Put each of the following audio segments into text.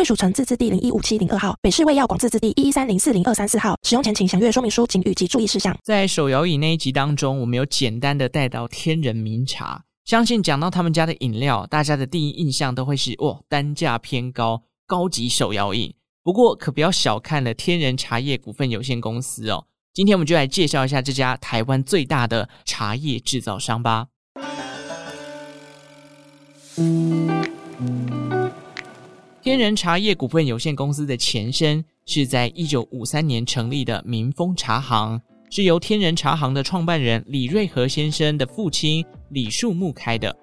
贵属城自治地零一五七零二号，北市卫药广自治地一一三零四零二三四号。使用前请详阅说明书、警语及注意事项。在手摇饮那一集当中，我们有简单的带到天人茗茶。相信讲到他们家的饮料，大家的第一印象都会是哦，单价偏高，高级手摇饮。不过可不要小看了天人茶叶股份有限公司哦。今天我们就来介绍一下这家台湾最大的茶叶制造商吧。天人茶叶股份有限公司的前身是在一九五三年成立的民丰茶行，是由天人茶行的创办人李瑞和先生的父亲李树木开的。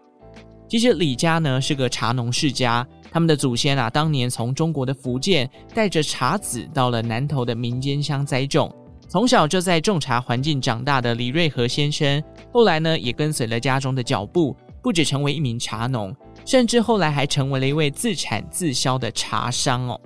其实李家呢是个茶农世家，他们的祖先啊当年从中国的福建带着茶籽到了南投的民间乡栽种，从小就在种茶环境长大的李瑞和先生，后来呢也跟随了家中的脚步，不止成为一名茶农。甚至后来还成为了一位自产自销的茶商哦。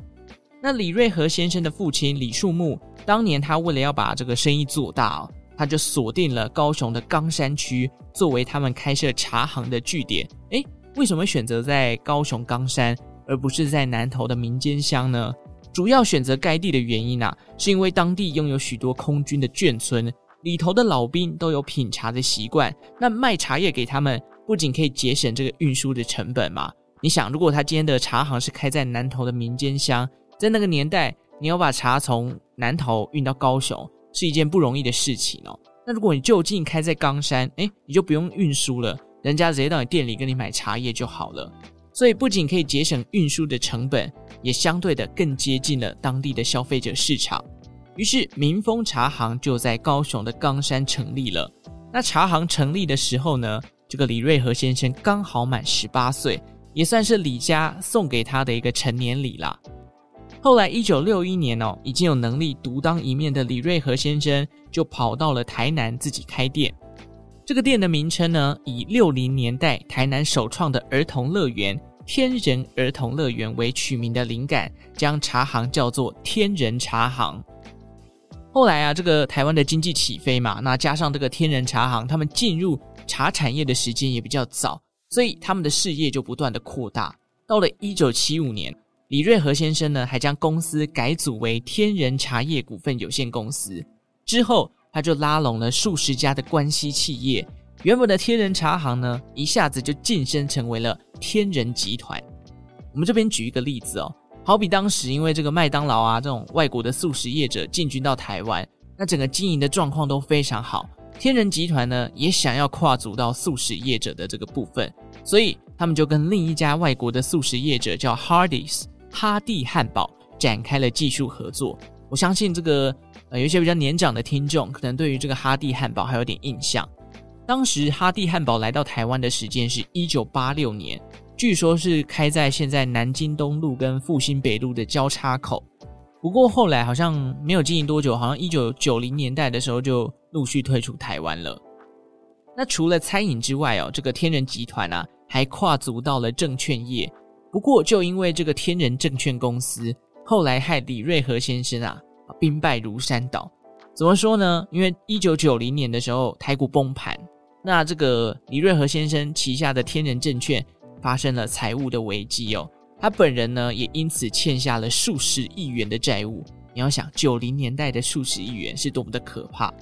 那李瑞和先生的父亲李树木，当年他为了要把这个生意做大哦，他就锁定了高雄的冈山区作为他们开设茶行的据点。诶，为什么选择在高雄冈山，而不是在南投的民间乡呢？主要选择该地的原因啊，是因为当地拥有许多空军的眷村，里头的老兵都有品茶的习惯，那卖茶叶给他们。不仅可以节省这个运输的成本嘛，你想，如果他今天的茶行是开在南投的民间乡，在那个年代，你要把茶从南投运到高雄，是一件不容易的事情哦。那如果你就近开在冈山，诶，你就不用运输了，人家直接到你店里跟你买茶叶就好了。所以不仅可以节省运输的成本，也相对的更接近了当地的消费者市场。于是民丰茶行就在高雄的冈山成立了。那茶行成立的时候呢，这个李瑞和先生刚好满十八岁，也算是李家送给他的一个成年礼啦。后来一九六一年哦，已经有能力独当一面的李瑞和先生就跑到了台南自己开店。这个店的名称呢，以六零年代台南首创的儿童乐园“天人儿童乐园”为取名的灵感，将茶行叫做天人茶行。后来啊，这个台湾的经济起飞嘛，那加上这个天人茶行，他们进入茶产业的时间也比较早，所以他们的事业就不断的扩大。到了一九七五年，李瑞和先生呢，还将公司改组为天人茶叶股份有限公司。之后，他就拉拢了数十家的关系企业，原本的天人茶行呢，一下子就晋升成为了天人集团。我们这边举一个例子哦。好比当时因为这个麦当劳啊这种外国的速食业者进军到台湾，那整个经营的状况都非常好。天人集团呢也想要跨足到素食业者的这个部分，所以他们就跟另一家外国的素食业者叫 Hardys 哈蒂汉堡展开了技术合作。我相信这个呃有一些比较年长的听众可能对于这个哈蒂汉堡还有点印象。当时哈蒂汉堡来到台湾的时间是一九八六年。据说是开在现在南京东路跟复兴北路的交叉口，不过后来好像没有经营多久，好像一九九零年代的时候就陆续退出台湾了。那除了餐饮之外哦，这个天人集团啊还跨足到了证券业。不过就因为这个天人证券公司后来害李瑞和先生啊兵败如山倒。怎么说呢？因为一九九零年的时候台股崩盘，那这个李瑞和先生旗下的天人证券。发生了财务的危机哦，他本人呢也因此欠下了数十亿元的债务。你要想九零年代的数十亿元是多么的可怕，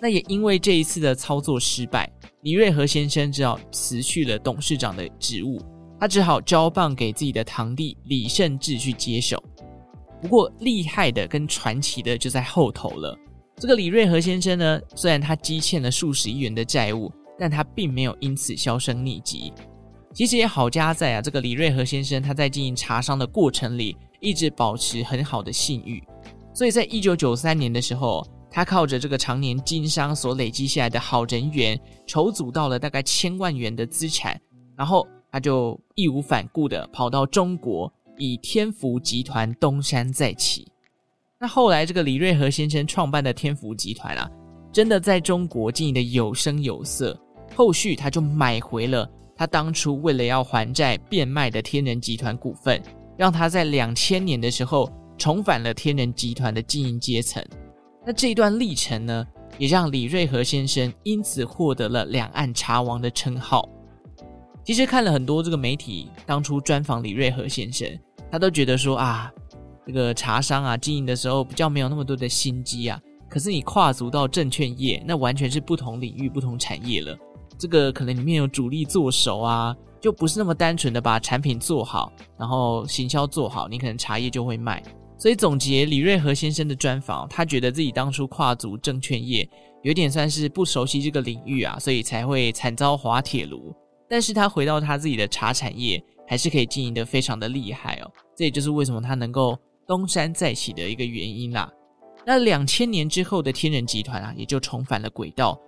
那也因为这一次的操作失败，李瑞和先生只好辞去了董事长的职务，他只好交棒给自己的堂弟李胜志去接手。不过厉害的跟传奇的就在后头了。这个李瑞和先生呢，虽然他积欠了数十亿元的债务，但他并没有因此销声匿迹。其实也好家在啊，这个李瑞和先生他在经营茶商的过程里，一直保持很好的信誉，所以在一九九三年的时候，他靠着这个常年经商所累积下来的好人缘，筹组到了大概千万元的资产，然后他就义无反顾的跑到中国，以天福集团东山再起。那后来这个李瑞和先生创办的天福集团啊，真的在中国经营的有声有色。后续他就买回了他当初为了要还债变卖的天人集团股份，让他在两千年的时候重返了天人集团的经营阶层。那这一段历程呢，也让李瑞和先生因此获得了“两岸茶王”的称号。其实看了很多这个媒体当初专访李瑞和先生，他都觉得说啊，这个茶商啊经营的时候比较没有那么多的心机啊。可是你跨足到证券业，那完全是不同领域、不同产业了。这个可能里面有主力做手啊，就不是那么单纯的把产品做好，然后行销做好，你可能茶叶就会卖。所以总结李瑞和先生的专访，他觉得自己当初跨足证券业，有点算是不熟悉这个领域啊，所以才会惨遭滑铁卢。但是他回到他自己的茶产业，还是可以经营得非常的厉害哦。这也就是为什么他能够东山再起的一个原因啦。那两千年之后的天人集团啊，也就重返了轨道。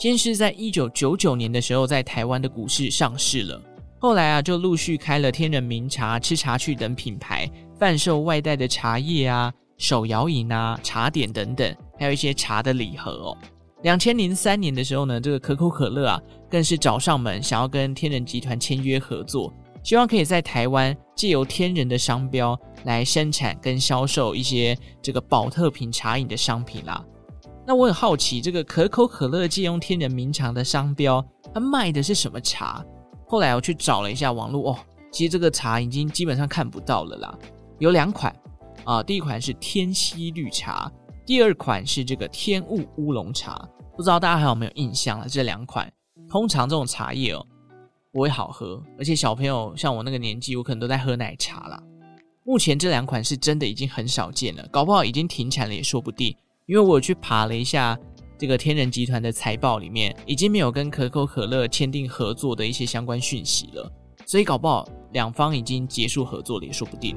先是在一九九九年的时候，在台湾的股市上市了。后来啊，就陆续开了天人茗茶、吃茶去等品牌，贩售外带的茶叶啊、手摇饮啊、茶点等等，还有一些茶的礼盒哦。两千零三年的时候呢，这个可口可乐啊，更是找上门，想要跟天人集团签约合作，希望可以在台湾借由天人的商标来生产跟销售一些这个宝特瓶茶饮的商品啦。那我很好奇，这个可口可乐借用天人茗茶的商标，它卖的是什么茶？后来我去找了一下网络，哦，其实这个茶已经基本上看不到了啦。有两款啊，第一款是天溪绿茶，第二款是这个天雾乌龙茶。不知道大家还有没有印象了？这两款通常这种茶叶哦不会好喝，而且小朋友像我那个年纪，我可能都在喝奶茶啦。目前这两款是真的已经很少见了，搞不好已经停产了也说不定。因为我去爬了一下这个天人集团的财报，里面已经没有跟可口可乐签订合作的一些相关讯息了，所以搞不好两方已经结束合作了也说不定。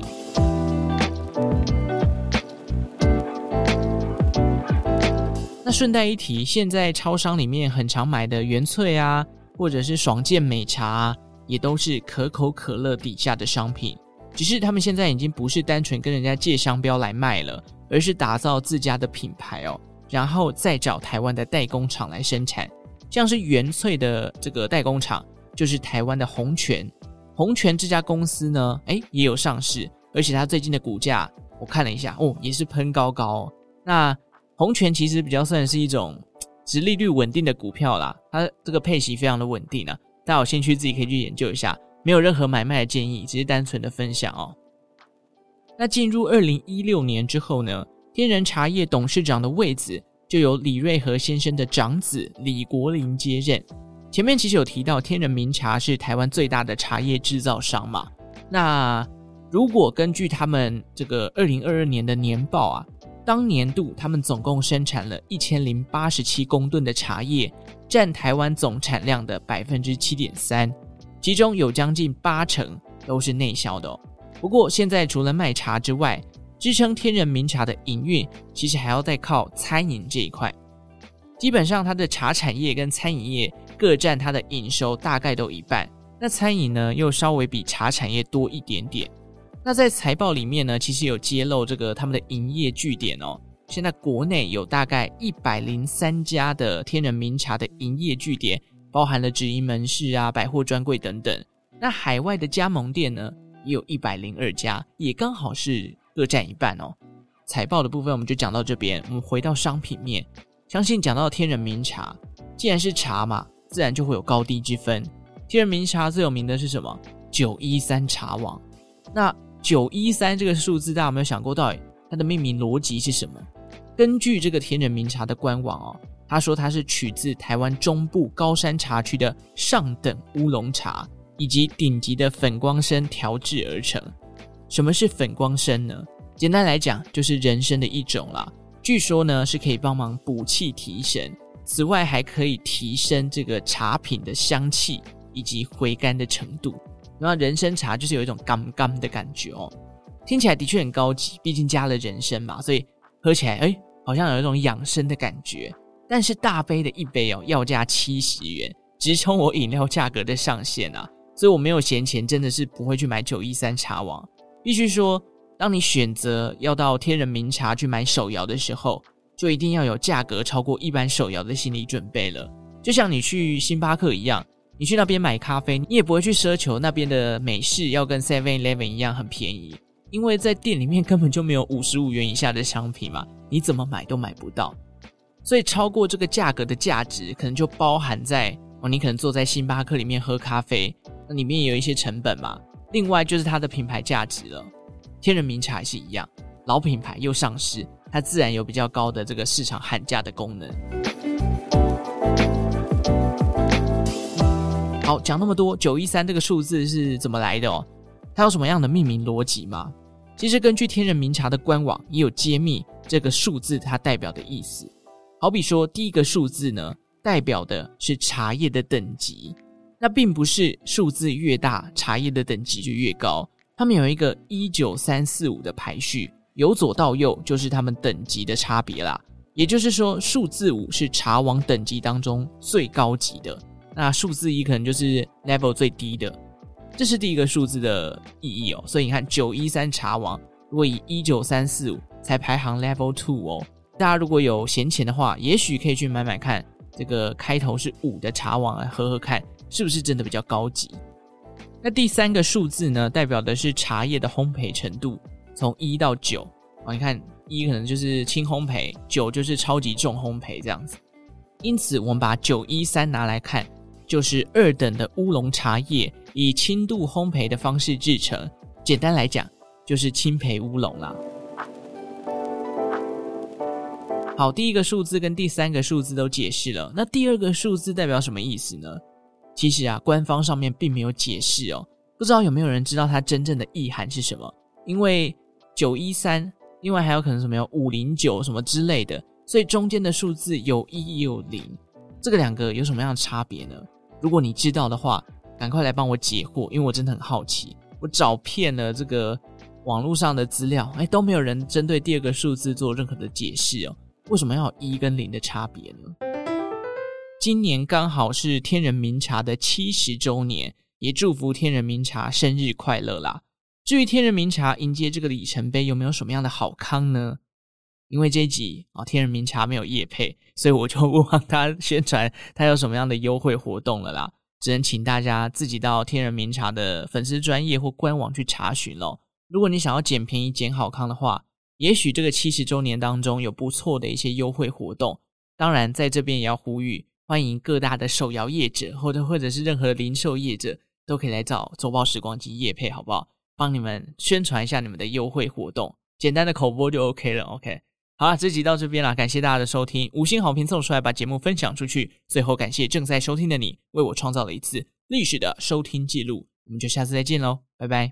那顺带一提，现在超商里面很常买的原萃啊，或者是爽健美茶啊，也都是可口可乐底下的商品，只是他们现在已经不是单纯跟人家借商标来卖了。而是打造自家的品牌哦，然后再找台湾的代工厂来生产。像是原萃的这个代工厂，就是台湾的红泉。红泉这家公司呢，哎，也有上市，而且它最近的股价我看了一下，哦，也是喷高高。那红泉其实比较算是一种殖利率稳定的股票啦，它这个配息非常的稳定啊。大家有兴趣自己可以去研究一下，没有任何买卖的建议，只是单纯的分享哦。那进入二零一六年之后呢，天然茶叶董事长的位子就由李瑞和先生的长子李国林接任。前面其实有提到，天人茗茶是台湾最大的茶叶制造商嘛。那如果根据他们这个二零二二年的年报啊，当年度他们总共生产了一千零八十七公吨的茶叶，占台湾总产量的百分之七点三，其中有将近八成都是内销的哦。不过，现在除了卖茶之外，支撑天人茗茶的营运，其实还要再靠餐饮这一块。基本上，它的茶产业跟餐饮业各占它的营收大概都一半。那餐饮呢，又稍微比茶产业多一点点。那在财报里面呢，其实有揭露这个他们的营业据点哦。现在国内有大概一百零三家的天人茗茶的营业据点，包含了直营门市啊、百货专柜等等。那海外的加盟店呢？也有一百零二家，也刚好是各占一半哦。财报的部分我们就讲到这边，我们回到商品面，相信讲到天人茗茶，既然是茶嘛，自然就会有高低之分。天人茗茶最有名的是什么？九一三茶王。那九一三这个数字，大家有没有想过，到底它的命名逻辑是什么？根据这个天人茗茶的官网哦，他说它是取自台湾中部高山茶区的上等乌龙茶。以及顶级的粉光参调制而成。什么是粉光参呢？简单来讲，就是人参的一种啦。据说呢，是可以帮忙补气提神，此外还可以提升这个茶品的香气以及回甘的程度。那人参茶就是有一种甘甘的感觉哦，听起来的确很高级，毕竟加了人参嘛，所以喝起来哎，好像有一种养生的感觉。但是大杯的一杯哦，要价七十元，直冲我饮料价格的上限啊！所以我没有闲钱，真的是不会去买九一三茶王。必须说，当你选择要到天仁茗茶去买手摇的时候，就一定要有价格超过一般手摇的心理准备了。就像你去星巴克一样，你去那边买咖啡，你也不会去奢求那边的美式要跟 Seven Eleven 一样很便宜，因为在店里面根本就没有五十五元以下的商品嘛，你怎么买都买不到。所以超过这个价格的价值，可能就包含在哦，你可能坐在星巴克里面喝咖啡，那里面也有一些成本嘛。另外就是它的品牌价值了，天人茗茶也是一样，老品牌又上市，它自然有比较高的这个市场喊价的功能。好，讲那么多，九一三这个数字是怎么来的哦？它有什么样的命名逻辑吗？其实根据天人茗茶的官网也有揭秘这个数字它代表的意思。好比说，第一个数字呢，代表的是茶叶的等级，那并不是数字越大，茶叶的等级就越高。他们有一个一九三四五的排序，由左到右就是他们等级的差别啦。也就是说，数字五是茶王等级当中最高级的，那数字一可能就是 level 最低的。这是第一个数字的意义哦。所以你看，九一三茶王如果以一九三四五才排行 level two 哦。大家如果有闲钱的话，也许可以去买买看这个开头是五的茶王来喝喝看，是不是真的比较高级？那第三个数字呢，代表的是茶叶的烘焙程度，从一到九啊，你看一可能就是轻烘焙，九就是超级重烘焙这样子。因此，我们把九一三拿来看，就是二等的乌龙茶叶以轻度烘焙的方式制成，简单来讲就是轻焙乌龙啦。好，第一个数字跟第三个数字都解释了，那第二个数字代表什么意思呢？其实啊，官方上面并没有解释哦，不知道有没有人知道它真正的意涵是什么？因为九一三，另外还有可能什么有五零九什么之类的，所以中间的数字有一有零，这个两个有什么样的差别呢？如果你知道的话，赶快来帮我解惑，因为我真的很好奇，我找遍了这个网络上的资料，哎，都没有人针对第二个数字做任何的解释哦。为什么要一跟零的差别呢？今年刚好是天人茗茶的七十周年，也祝福天人茗茶生日快乐啦！至于天人茗茶迎接这个里程碑，有没有什么样的好康呢？因为这一集啊，天人茗茶没有业配，所以我就不帮他宣传他有什么样的优惠活动了啦。只能请大家自己到天人茗茶的粉丝专业或官网去查询喽。如果你想要捡便宜、捡好康的话，也许这个七十周年当中有不错的一些优惠活动，当然在这边也要呼吁，欢迎各大的手摇业者或者或者是任何零售业者都可以来找周报时光机业配，好不好？帮你们宣传一下你们的优惠活动，简单的口播就 OK 了。OK，好了，这集到这边了，感谢大家的收听，五星好评送出来，把节目分享出去。最后感谢正在收听的你，为我创造了一次历史的收听记录，我们就下次再见喽，拜拜。